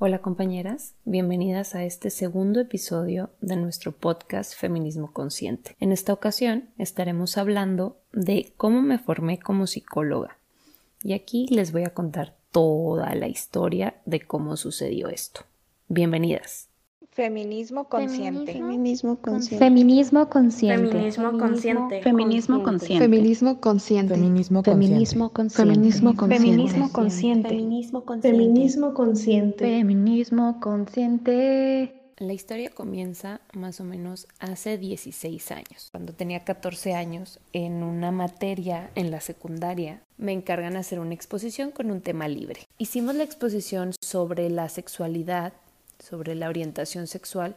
Hola compañeras, bienvenidas a este segundo episodio de nuestro podcast Feminismo Consciente. En esta ocasión estaremos hablando de cómo me formé como psicóloga. Y aquí les voy a contar toda la historia de cómo sucedió esto. Bienvenidas. Feminismo consciente. Feminismo consciente. Feminismo consciente. Feminismo consciente. Feminismo consciente. Feminismo consciente. Feminismo Feminismo consciente. Feminismo consciente. Feminismo consciente. Feminismo consciente. Feminismo consciente. La historia comienza más o menos hace 16 años. Cuando tenía 14 años, en una materia en la secundaria, me encargan hacer una exposición con un tema libre. Hicimos la exposición sobre la sexualidad sobre la orientación sexual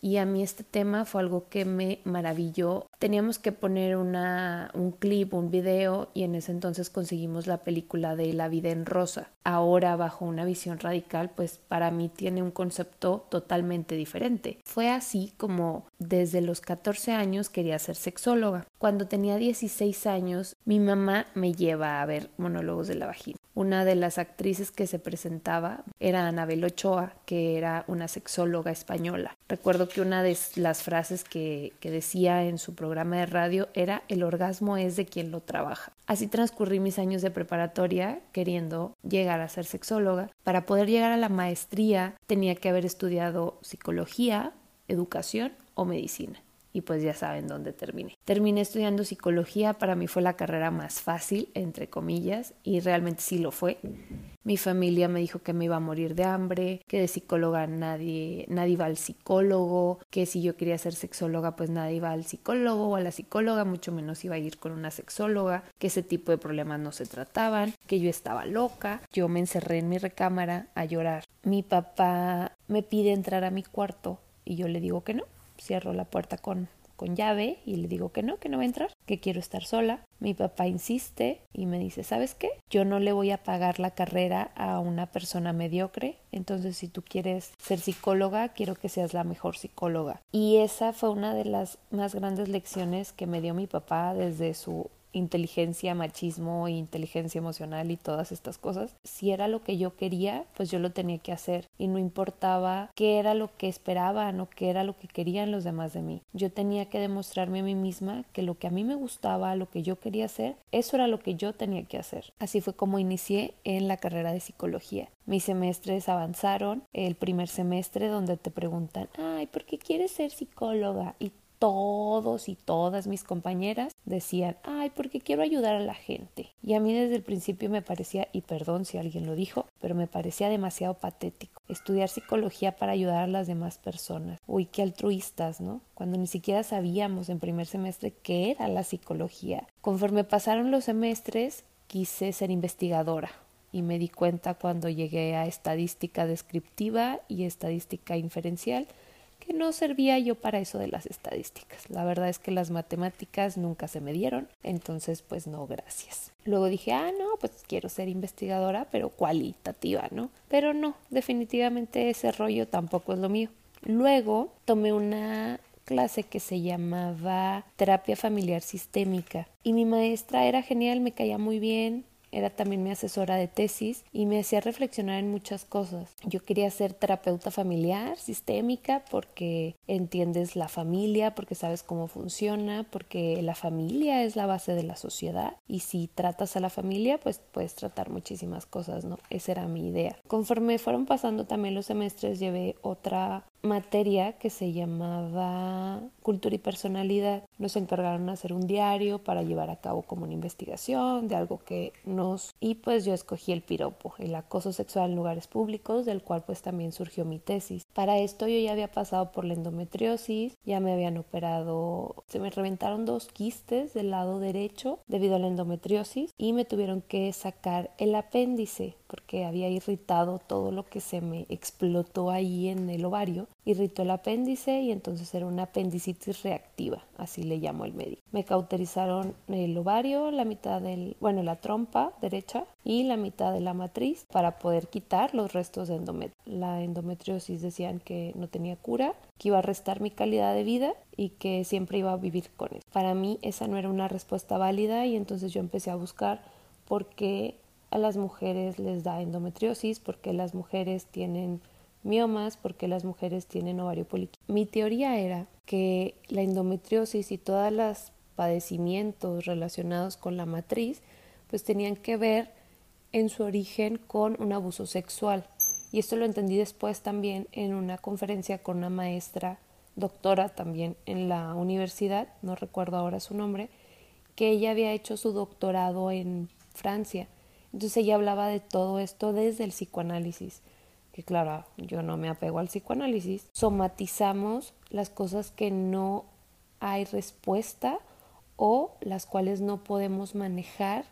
y a mí este tema fue algo que me maravilló. Teníamos que poner un clip, un video y en ese entonces conseguimos la película de La vida en rosa. Ahora bajo una visión radical, pues para mí tiene un concepto totalmente diferente. Fue así como desde los 14 años quería ser sexóloga. Cuando tenía 16 años, mi mamá me lleva a ver monólogos de la vagina. Una de las actrices que se presentaba era Anabel Ochoa, que era una sexóloga española. Recuerdo que una de las frases que, que decía en su programa de radio era el orgasmo es de quien lo trabaja. Así transcurrí mis años de preparatoria queriendo llegar a ser sexóloga. Para poder llegar a la maestría tenía que haber estudiado psicología, educación o medicina y pues ya saben dónde terminé. Terminé estudiando psicología, para mí fue la carrera más fácil, entre comillas, y realmente sí lo fue. Mi familia me dijo que me iba a morir de hambre, que de psicóloga nadie, nadie iba al psicólogo, que si yo quería ser sexóloga pues nadie iba al psicólogo o a la psicóloga, mucho menos iba a ir con una sexóloga, que ese tipo de problemas no se trataban, que yo estaba loca. Yo me encerré en mi recámara a llorar. Mi papá me pide entrar a mi cuarto y yo le digo que no cierro la puerta con, con llave y le digo que no, que no va a entrar, que quiero estar sola. Mi papá insiste y me dice, ¿sabes qué? Yo no le voy a pagar la carrera a una persona mediocre, entonces si tú quieres ser psicóloga, quiero que seas la mejor psicóloga. Y esa fue una de las más grandes lecciones que me dio mi papá desde su inteligencia, machismo, inteligencia emocional y todas estas cosas. Si era lo que yo quería, pues yo lo tenía que hacer y no importaba qué era lo que esperaban o qué era lo que querían los demás de mí. Yo tenía que demostrarme a mí misma que lo que a mí me gustaba, lo que yo quería hacer, eso era lo que yo tenía que hacer. Así fue como inicié en la carrera de psicología. Mis semestres avanzaron, el primer semestre donde te preguntan, ay, ¿por qué quieres ser psicóloga? Todos y todas mis compañeras decían, ay, porque quiero ayudar a la gente. Y a mí desde el principio me parecía, y perdón si alguien lo dijo, pero me parecía demasiado patético. Estudiar psicología para ayudar a las demás personas. Uy, qué altruistas, ¿no? Cuando ni siquiera sabíamos en primer semestre qué era la psicología. Conforme pasaron los semestres, quise ser investigadora y me di cuenta cuando llegué a estadística descriptiva y estadística inferencial no servía yo para eso de las estadísticas. La verdad es que las matemáticas nunca se me dieron, entonces pues no, gracias. Luego dije, ah, no, pues quiero ser investigadora, pero cualitativa, ¿no? Pero no, definitivamente ese rollo tampoco es lo mío. Luego tomé una clase que se llamaba terapia familiar sistémica y mi maestra era genial, me caía muy bien, era también mi asesora de tesis y me hacía reflexionar en muchas cosas. Yo quería ser terapeuta familiar, sistémica, porque entiendes la familia, porque sabes cómo funciona, porque la familia es la base de la sociedad y si tratas a la familia, pues puedes tratar muchísimas cosas, ¿no? Esa era mi idea. Conforme fueron pasando también los semestres, llevé otra materia que se llamaba cultura y personalidad. Nos encargaron de hacer un diario para llevar a cabo como una investigación de algo que nos... Y pues yo escogí el piropo, el acoso sexual en lugares públicos, del cual pues también surgió mi tesis. Para esto yo ya había pasado por la endometriosis, ya me habían operado, se me reventaron dos quistes del lado derecho debido a la endometriosis y me tuvieron que sacar el apéndice porque había irritado todo lo que se me explotó ahí en el ovario irritó el apéndice y entonces era una apendicitis reactiva, así le llamó el médico. Me cauterizaron el ovario, la mitad del, bueno, la trompa derecha y la mitad de la matriz para poder quitar los restos de endometrio. La endometriosis decían que no tenía cura, que iba a restar mi calidad de vida y que siempre iba a vivir con eso. Para mí esa no era una respuesta válida y entonces yo empecé a buscar por qué a las mujeres les da endometriosis, porque las mujeres tienen miomas, por qué las mujeres tienen ovario poliquístico. Mi teoría era que la endometriosis y todos los padecimientos relacionados con la matriz pues tenían que ver en su origen con un abuso sexual. Y esto lo entendí después también en una conferencia con una maestra, doctora también en la universidad, no recuerdo ahora su nombre, que ella había hecho su doctorado en Francia. Entonces ella hablaba de todo esto desde el psicoanálisis, que claro, yo no me apego al psicoanálisis. Somatizamos las cosas que no hay respuesta o las cuales no podemos manejar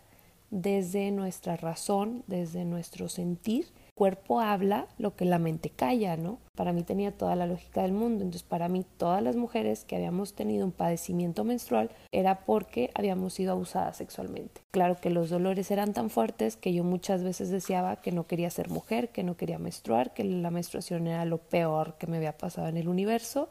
desde nuestra razón, desde nuestro sentir. Cuerpo habla lo que la mente calla, ¿no? Para mí tenía toda la lógica del mundo. Entonces, para mí, todas las mujeres que habíamos tenido un padecimiento menstrual era porque habíamos sido abusadas sexualmente. Claro que los dolores eran tan fuertes que yo muchas veces deseaba que no quería ser mujer, que no quería menstruar, que la menstruación era lo peor que me había pasado en el universo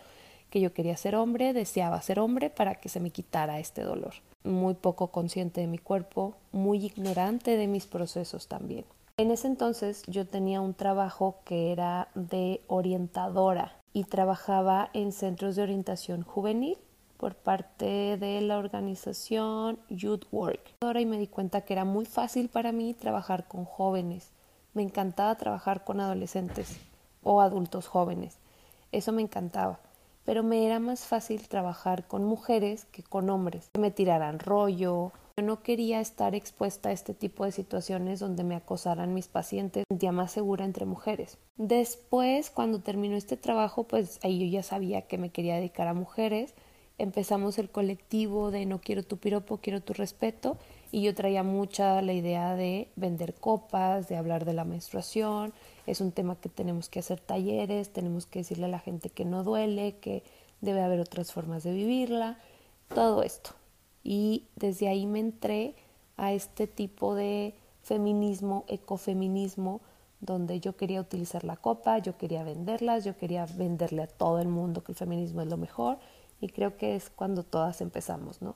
que yo quería ser hombre, deseaba ser hombre para que se me quitara este dolor. Muy poco consciente de mi cuerpo, muy ignorante de mis procesos también. En ese entonces yo tenía un trabajo que era de orientadora y trabajaba en centros de orientación juvenil por parte de la organización Youth Work. Ahora y me di cuenta que era muy fácil para mí trabajar con jóvenes. Me encantaba trabajar con adolescentes o adultos jóvenes. Eso me encantaba pero me era más fácil trabajar con mujeres que con hombres, me tiraran rollo. Yo no quería estar expuesta a este tipo de situaciones donde me acosaran mis pacientes, me más segura entre mujeres. Después, cuando terminó este trabajo, pues ahí yo ya sabía que me quería dedicar a mujeres. Empezamos el colectivo de no quiero tu piropo, quiero tu respeto y yo traía mucha la idea de vender copas, de hablar de la menstruación es un tema que tenemos que hacer talleres, tenemos que decirle a la gente que no duele, que debe haber otras formas de vivirla, todo esto. Y desde ahí me entré a este tipo de feminismo, ecofeminismo, donde yo quería utilizar la copa, yo quería venderlas, yo quería venderle a todo el mundo que el feminismo es lo mejor y creo que es cuando todas empezamos, ¿no?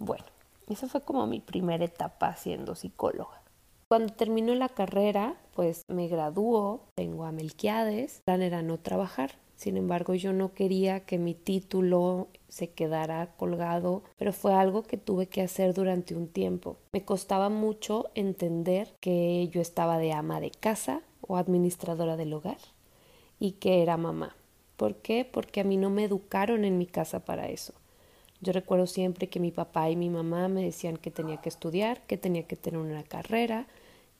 Bueno, esa fue como mi primera etapa siendo psicóloga. Cuando terminó la carrera, pues me graduó, tengo a Melquiades, el plan era no trabajar. Sin embargo, yo no quería que mi título se quedara colgado, pero fue algo que tuve que hacer durante un tiempo. Me costaba mucho entender que yo estaba de ama de casa o administradora del hogar y que era mamá. ¿Por qué? Porque a mí no me educaron en mi casa para eso. Yo recuerdo siempre que mi papá y mi mamá me decían que tenía que estudiar, que tenía que tener una carrera,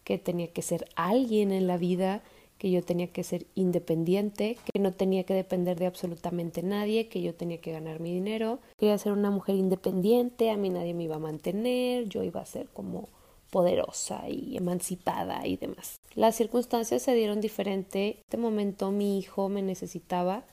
que tenía que ser alguien en la vida, que yo tenía que ser independiente, que no tenía que depender de absolutamente nadie, que yo tenía que ganar mi dinero. Quería ser una mujer independiente, a mí nadie me iba a mantener, yo iba a ser como poderosa y emancipada y demás. Las circunstancias se dieron diferente. En este momento mi hijo me necesitaba,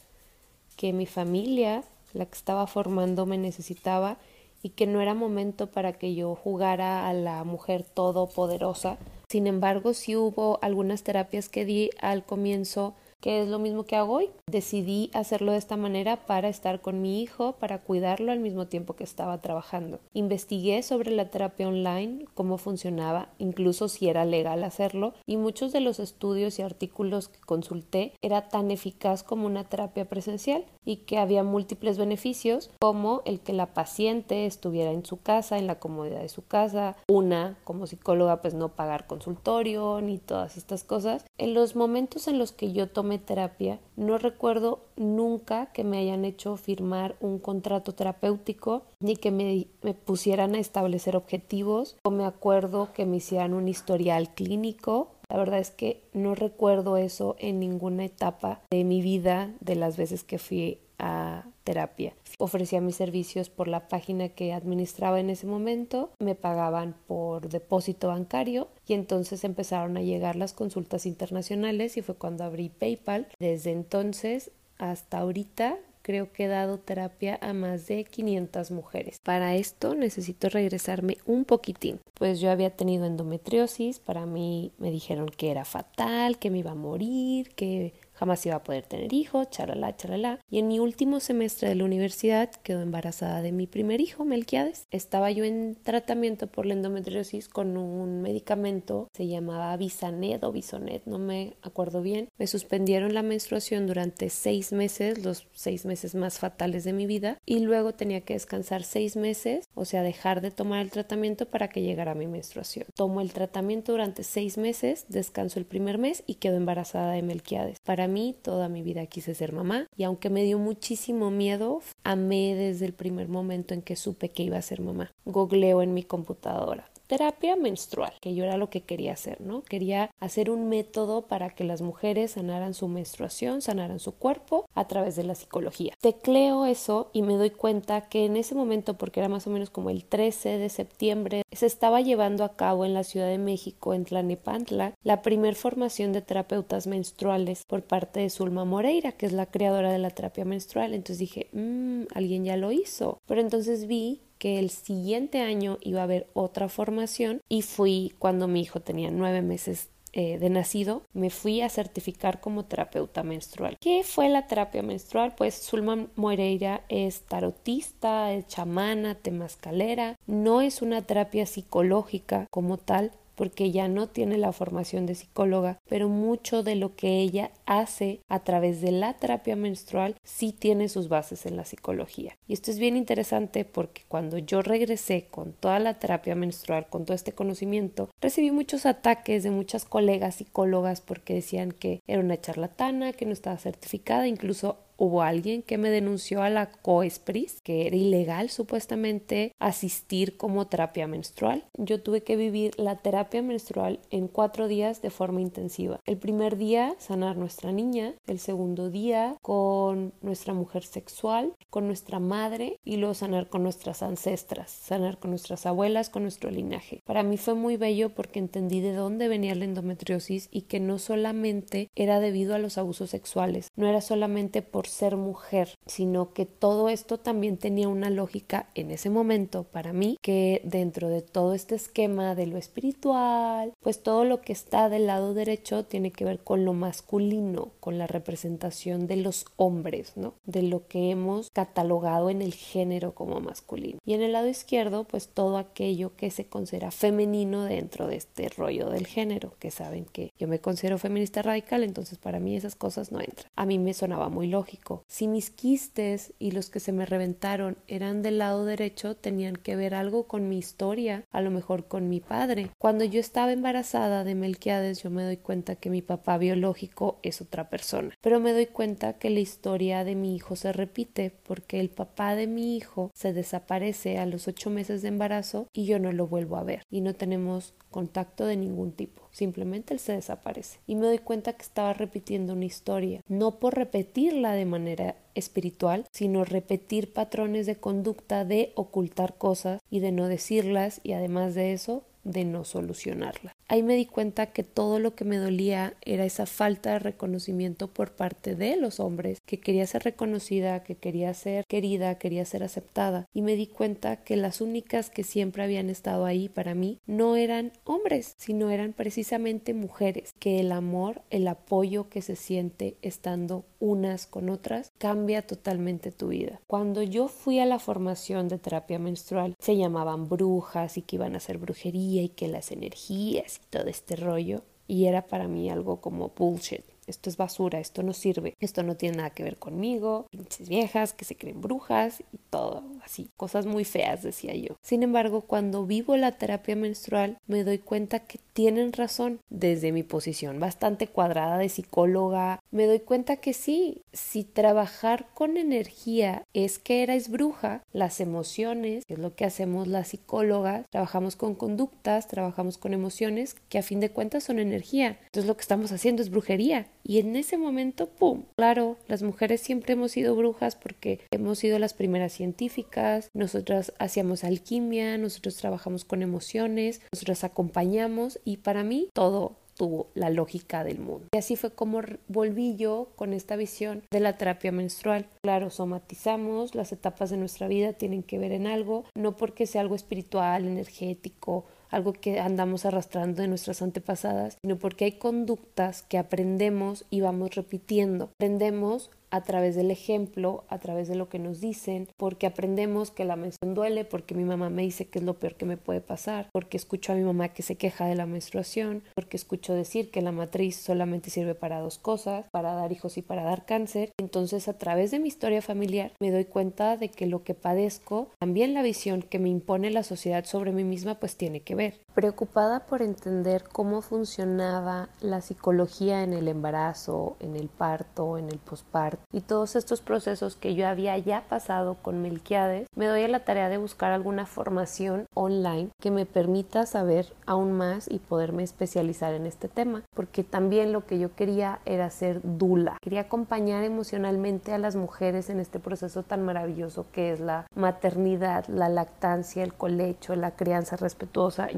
que mi familia la que estaba formando me necesitaba y que no era momento para que yo jugara a la mujer todopoderosa. Sin embargo, sí hubo algunas terapias que di al comienzo que es lo mismo que hago hoy. Decidí hacerlo de esta manera para estar con mi hijo, para cuidarlo al mismo tiempo que estaba trabajando. Investigué sobre la terapia online, cómo funcionaba, incluso si era legal hacerlo, y muchos de los estudios y artículos que consulté era tan eficaz como una terapia presencial y que había múltiples beneficios como el que la paciente estuviera en su casa, en la comodidad de su casa, una como psicóloga pues no pagar consultorio ni todas estas cosas. En los momentos en los que yo tomé terapia, no recuerdo nunca que me hayan hecho firmar un contrato terapéutico ni que me, me pusieran a establecer objetivos o me acuerdo que me hicieran un historial clínico la verdad es que no recuerdo eso en ninguna etapa de mi vida de las veces que fui a terapia. Ofrecía mis servicios por la página que administraba en ese momento, me pagaban por depósito bancario y entonces empezaron a llegar las consultas internacionales y fue cuando abrí PayPal. Desde entonces hasta ahorita creo que he dado terapia a más de 500 mujeres. Para esto necesito regresarme un poquitín, pues yo había tenido endometriosis, para mí me dijeron que era fatal, que me iba a morir, que jamás iba a poder tener hijos, charalá, charalá. Y en mi último semestre de la universidad quedó embarazada de mi primer hijo, Melquiades. Estaba yo en tratamiento por la endometriosis con un medicamento, se llamaba Bisanet o Bisonet, no me acuerdo bien. Me suspendieron la menstruación durante seis meses, los seis meses más fatales de mi vida, y luego tenía que descansar seis meses, o sea, dejar de tomar el tratamiento para que llegara mi menstruación. Tomo el tratamiento durante seis meses, descanso el primer mes y quedo embarazada de Melquiades. Para mí, toda mi vida quise ser mamá, y aunque me dio muchísimo miedo, amé desde el primer momento en que supe que iba a ser mamá. Googleo en mi computadora terapia menstrual, que yo era lo que quería hacer, ¿no? Quería hacer un método para que las mujeres sanaran su menstruación, sanaran su cuerpo a través de la psicología. Tecleo eso y me doy cuenta que en ese momento, porque era más o menos como el 13 de septiembre, se estaba llevando a cabo en la Ciudad de México, en Tlanepantla, la primer formación de terapeutas menstruales por parte de Zulma Moreira, que es la creadora de la terapia menstrual. Entonces dije, mmm, alguien ya lo hizo. Pero entonces vi que el siguiente año iba a haber otra formación y fui cuando mi hijo tenía nueve meses eh, de nacido, me fui a certificar como terapeuta menstrual. ¿Qué fue la terapia menstrual? Pues Zulma Moreira es tarotista, es chamana, temascalera, no es una terapia psicológica como tal, porque ella no tiene la formación de psicóloga, pero mucho de lo que ella hace a través de la terapia menstrual sí tiene sus bases en la psicología. Y esto es bien interesante porque cuando yo regresé con toda la terapia menstrual, con todo este conocimiento, recibí muchos ataques de muchas colegas psicólogas porque decían que era una charlatana, que no estaba certificada, incluso hubo alguien que me denunció a la COESPRIS que era ilegal supuestamente asistir como terapia menstrual. Yo tuve que vivir la terapia menstrual en cuatro días de forma intensiva. El primer día sanar nuestra niña, el segundo día con nuestra mujer sexual, con nuestra madre y luego sanar con nuestras ancestras, sanar con nuestras abuelas, con nuestro linaje. Para mí fue muy bello porque entendí de dónde venía la endometriosis y que no solamente era debido a los abusos sexuales, no era solamente por ser mujer, sino que todo esto también tenía una lógica en ese momento para mí, que dentro de todo este esquema de lo espiritual, pues todo lo que está del lado derecho tiene que ver con lo masculino, con la representación de los hombres, ¿no? De lo que hemos catalogado en el género como masculino. Y en el lado izquierdo, pues todo aquello que se considera femenino dentro de este rollo del género, que saben que yo me considero feminista radical, entonces para mí esas cosas no entran. A mí me sonaba muy lógico si mis quistes y los que se me reventaron eran del lado derecho, tenían que ver algo con mi historia, a lo mejor con mi padre. Cuando yo estaba embarazada de Melquiades, yo me doy cuenta que mi papá biológico es otra persona. Pero me doy cuenta que la historia de mi hijo se repite porque el papá de mi hijo se desaparece a los ocho meses de embarazo y yo no lo vuelvo a ver y no tenemos contacto de ningún tipo simplemente él se desaparece. Y me doy cuenta que estaba repitiendo una historia, no por repetirla de manera espiritual, sino repetir patrones de conducta de ocultar cosas y de no decirlas y además de eso de no solucionarla. Ahí me di cuenta que todo lo que me dolía era esa falta de reconocimiento por parte de los hombres, que quería ser reconocida, que quería ser querida, quería ser aceptada. Y me di cuenta que las únicas que siempre habían estado ahí para mí no eran hombres, sino eran precisamente mujeres, que el amor, el apoyo que se siente estando unas con otras cambia totalmente tu vida. Cuando yo fui a la formación de terapia menstrual, se llamaban brujas y que iban a hacer brujería y que las energías y todo este rollo, y era para mí algo como bullshit esto es basura, esto no sirve, esto no tiene nada que ver conmigo, pinches viejas que se creen brujas y todo así, cosas muy feas, decía yo. Sin embargo, cuando vivo la terapia menstrual, me doy cuenta que tienen razón desde mi posición bastante cuadrada de psicóloga, me doy cuenta que sí, si trabajar con energía es que eres bruja, las emociones, que es lo que hacemos las psicólogas, trabajamos con conductas, trabajamos con emociones que a fin de cuentas son energía. Entonces lo que estamos haciendo es brujería y en ese momento, ¡pum! Claro, las mujeres siempre hemos sido brujas porque hemos sido las primeras científicas, nosotras hacíamos alquimia, nosotros trabajamos con emociones, nosotros acompañamos y para mí todo tuvo la lógica del mundo. Y así fue como volví yo con esta visión de la terapia menstrual. Claro, somatizamos, las etapas de nuestra vida tienen que ver en algo, no porque sea algo espiritual, energético, algo que andamos arrastrando de nuestras antepasadas, sino porque hay conductas que aprendemos y vamos repitiendo. Aprendemos a través del ejemplo, a través de lo que nos dicen, porque aprendemos que la menstruación duele, porque mi mamá me dice que es lo peor que me puede pasar, porque escucho a mi mamá que se queja de la menstruación, porque escucho decir que la matriz solamente sirve para dos cosas, para dar hijos y para dar cáncer. Entonces, a través de mi historia familiar, me doy cuenta de que lo que padezco, también la visión que me impone la sociedad sobre mí misma, pues tiene que ver. Preocupada por entender cómo funcionaba la psicología en el embarazo, en el parto, en el posparto, y todos estos procesos que yo había ya pasado con Melquiades, me doy a la tarea de buscar alguna formación online que me permita saber aún más y poderme especializar en este tema, porque también lo que yo quería era ser dula, quería acompañar emocionalmente a las mujeres en este proceso tan maravilloso que es la maternidad, la lactancia, el colecho, la crianza respetuosa.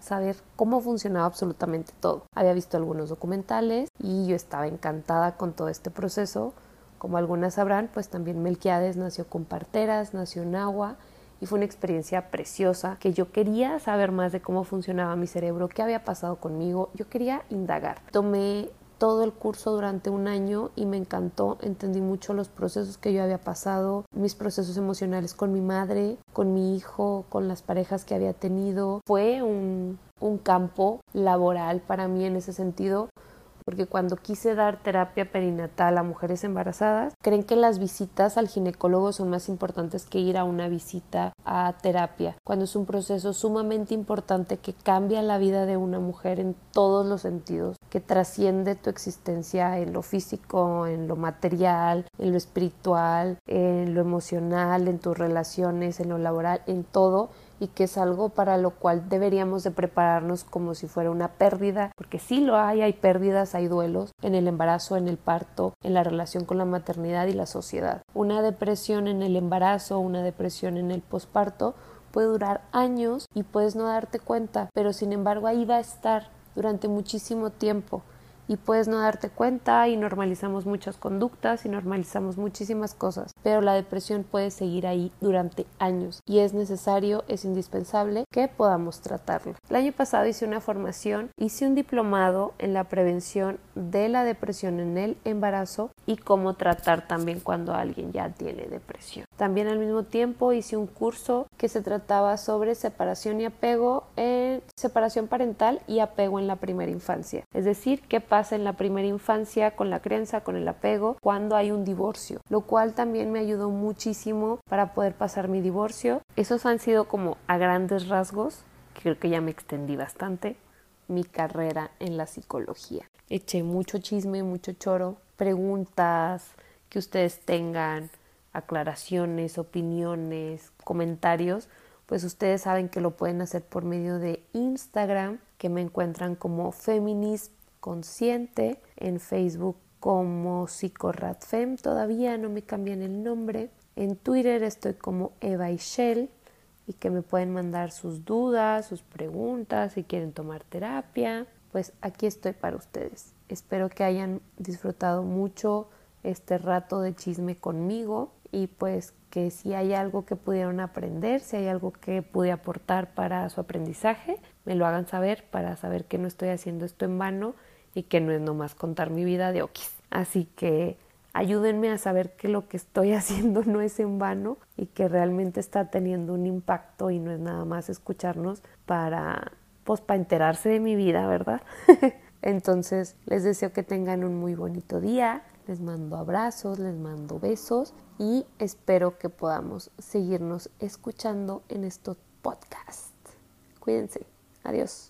Saber cómo funcionaba absolutamente todo. Había visto algunos documentales y yo estaba encantada con todo este proceso como algunas sabrán, pues también Melquiades nació con parteras, nació en agua y fue una experiencia preciosa que yo quería saber más de cómo funcionaba mi cerebro, qué había pasado conmigo, yo quería indagar. Tomé todo el curso durante un año y me encantó, entendí mucho los procesos que yo había pasado, mis procesos emocionales con mi madre, con mi hijo, con las parejas que había tenido. Fue un, un campo laboral para mí en ese sentido porque cuando quise dar terapia perinatal a mujeres embarazadas, creen que las visitas al ginecólogo son más importantes que ir a una visita a terapia, cuando es un proceso sumamente importante que cambia la vida de una mujer en todos los sentidos, que trasciende tu existencia en lo físico, en lo material, en lo espiritual, en lo emocional, en tus relaciones, en lo laboral, en todo y que es algo para lo cual deberíamos de prepararnos como si fuera una pérdida, porque sí lo hay, hay pérdidas, hay duelos en el embarazo, en el parto, en la relación con la maternidad y la sociedad. Una depresión en el embarazo, una depresión en el posparto puede durar años y puedes no darte cuenta, pero sin embargo ahí va a estar durante muchísimo tiempo y puedes no darte cuenta y normalizamos muchas conductas y normalizamos muchísimas cosas, pero la depresión puede seguir ahí durante años y es necesario, es indispensable que podamos tratarlo. El año pasado hice una formación, hice un diplomado en la prevención de la depresión en el embarazo y cómo tratar también cuando alguien ya tiene depresión. También al mismo tiempo hice un curso que se trataba sobre separación y apego en separación parental y apego en la primera infancia. Es decir, qué pasa en la primera infancia con la crianza, con el apego, cuando hay un divorcio, lo cual también me ayudó muchísimo para poder pasar mi divorcio. Esos han sido como a grandes rasgos, creo que ya me extendí bastante, mi carrera en la psicología. Eché mucho chisme, mucho choro, preguntas que ustedes tengan, aclaraciones, opiniones, comentarios, pues ustedes saben que lo pueden hacer por medio de Instagram, que me encuentran como Feminism consciente, en Facebook como Psicoratfem, todavía no me cambian el nombre. En Twitter estoy como Eva y Shell y que me pueden mandar sus dudas, sus preguntas, si quieren tomar terapia. Pues aquí estoy para ustedes. Espero que hayan disfrutado mucho este rato de chisme conmigo y pues que si hay algo que pudieron aprender, si hay algo que pude aportar para su aprendizaje, me lo hagan saber para saber que no estoy haciendo esto en vano y que no es nomás contar mi vida de okis. Así que ayúdenme a saber que lo que estoy haciendo no es en vano y que realmente está teniendo un impacto y no es nada más escucharnos para pues para enterarse de mi vida, ¿verdad? Entonces, les deseo que tengan un muy bonito día, les mando abrazos, les mando besos y espero que podamos seguirnos escuchando en estos podcasts. Cuídense. Adiós.